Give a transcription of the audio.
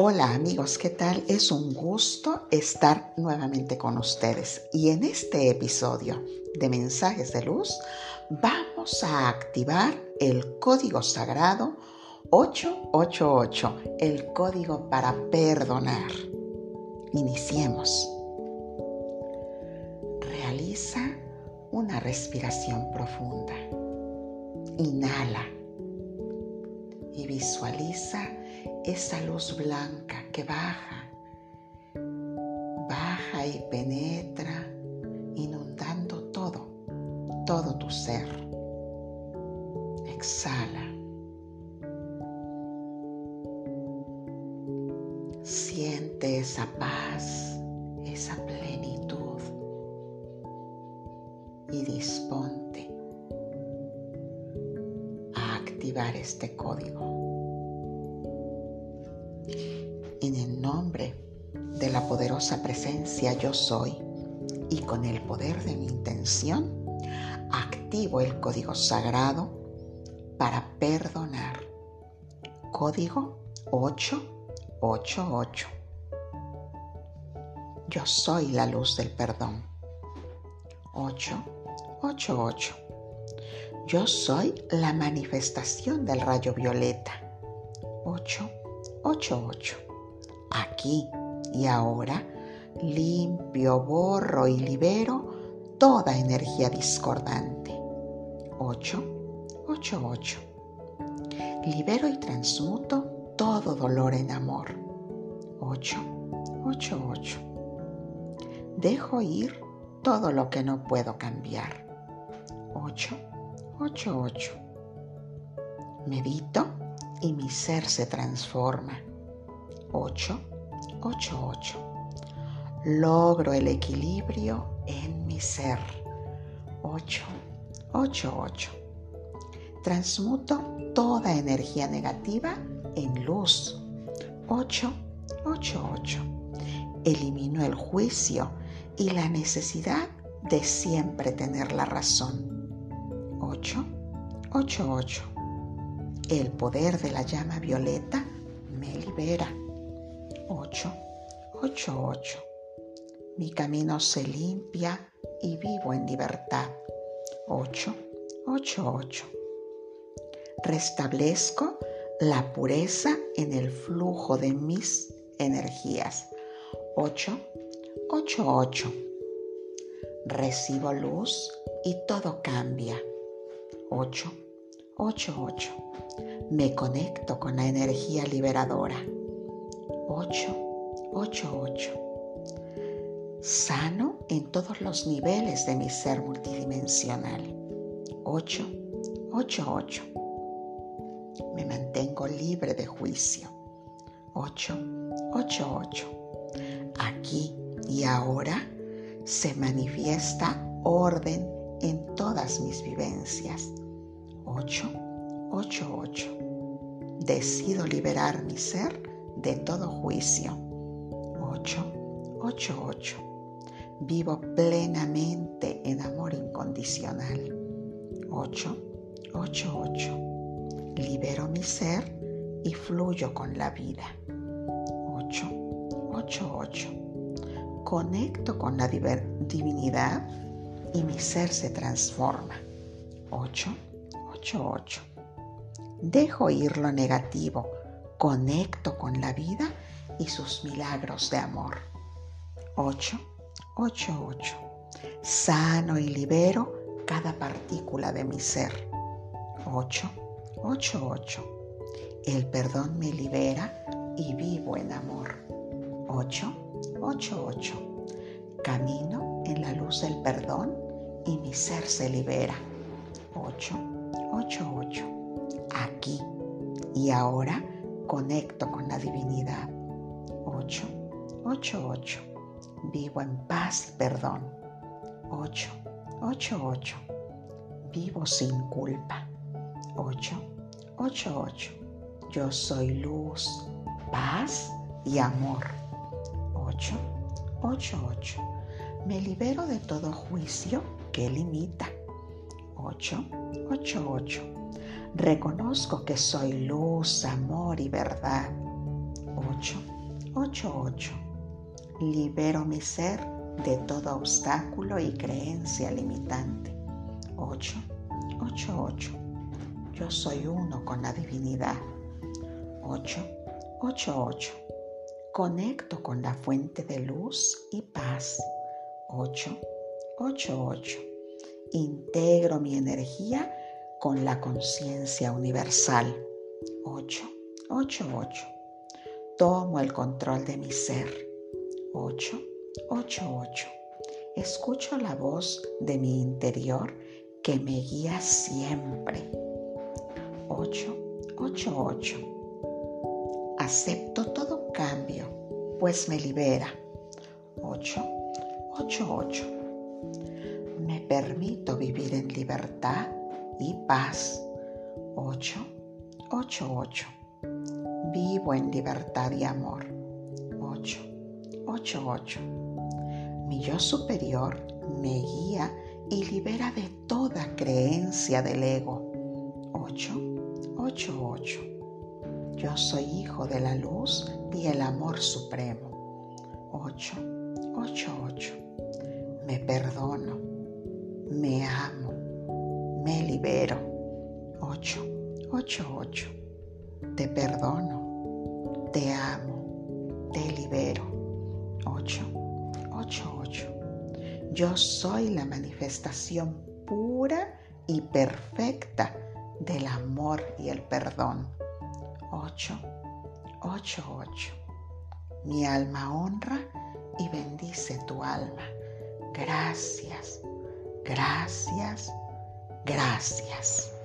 Hola amigos, ¿qué tal? Es un gusto estar nuevamente con ustedes. Y en este episodio de Mensajes de Luz vamos a activar el código sagrado 888, el código para perdonar. Iniciemos. Realiza una respiración profunda. Inhala y visualiza esa luz blanca que baja, baja y penetra, inundando todo, todo tu ser. Exhala. Siente esa paz, esa plenitud y disponte a activar este código. En el nombre de la poderosa presencia yo soy y con el poder de mi intención, activo el código sagrado para perdonar. Código 888. Yo soy la luz del perdón. 888. Yo soy la manifestación del rayo violeta. 888 aquí y ahora, limpio, borro y libero toda energía discordante. 8, 8, 8. Libero y transmuto todo dolor en amor. 8, 8, 8. Dejo ir todo lo que no puedo cambiar. 8, 8, 8. Medito y mi ser se transforma. 8, 8, 8. Logro el equilibrio en mi ser. 8, 8, 8. Transmuto toda energía negativa en luz. 8, 8, 8. Elimino el juicio y la necesidad de siempre tener la razón. 8, 8, 8. El poder de la llama violeta me libera. 8, 8, 8. Mi camino se limpia y vivo en libertad. 8, 8, 8. Restablezco la pureza en el flujo de mis energías. 8, 8, 8. Recibo luz y todo cambia. 8, 8, 8. Me conecto con la energía liberadora. 8, 8, 8. Sano en todos los niveles de mi ser multidimensional. 8, 8, 8. Me mantengo libre de juicio. 8, 8, 8. Aquí y ahora se manifiesta orden en todas mis vivencias. 8, 8, 8. Decido liberar mi ser de todo juicio. 8, 8, 8. Vivo plenamente en amor incondicional. 8, 8, 8. Libero mi ser y fluyo con la vida. 8, 8, 8. Conecto con la divinidad y mi ser se transforma. 8, 8, 8. Dejo ir lo negativo conecto con la vida y sus milagros de amor. 8, 8, 8. Sano y libero cada partícula de mi ser. 8, 8, 8. El perdón me libera y vivo en amor. 8, 8, 8. Camino en la luz del perdón y mi ser se libera. 8, 8, 8. Aquí y ahora conecto con la divinidad. 8, 8, 8. Vivo en paz perdón. 8, 8, 8. Vivo sin culpa. 8, 8, 8. Yo soy luz, paz y amor. 8, 8, 8. Me libero de todo juicio que limita. 8, 8, 8. Reconozco que soy luz, amor y verdad. 8, 8, 8. Libero mi ser de todo obstáculo y creencia limitante. 8, 8, 8. Yo soy uno con la divinidad. 8, 8, 8. Conecto con la fuente de luz y paz. 8, 8, 8. Integro mi energía con la conciencia universal. 8, 8, 8. Tomo el control de mi ser. 8, 8, 8. Escucho la voz de mi interior que me guía siempre. 8, 8, 8. Acepto todo cambio, pues me libera. 8, 8, 8. Me permito vivir en libertad y paz. 8, 8, 8. Vivo en libertad y amor. 8, 8, 8. Mi yo superior me guía y libera de toda creencia del ego. 8, 8, 8. Yo soy hijo de la luz y el amor supremo. 8, 8, 8. Me perdono, me amo, me libero. 8, 8, 8. Te perdono, te amo, te libero. 8, 8, 8. Yo soy la manifestación pura y perfecta del amor y el perdón. 8, 8, 8. Mi alma honra y bendice tu alma. Gracias, gracias, gracias.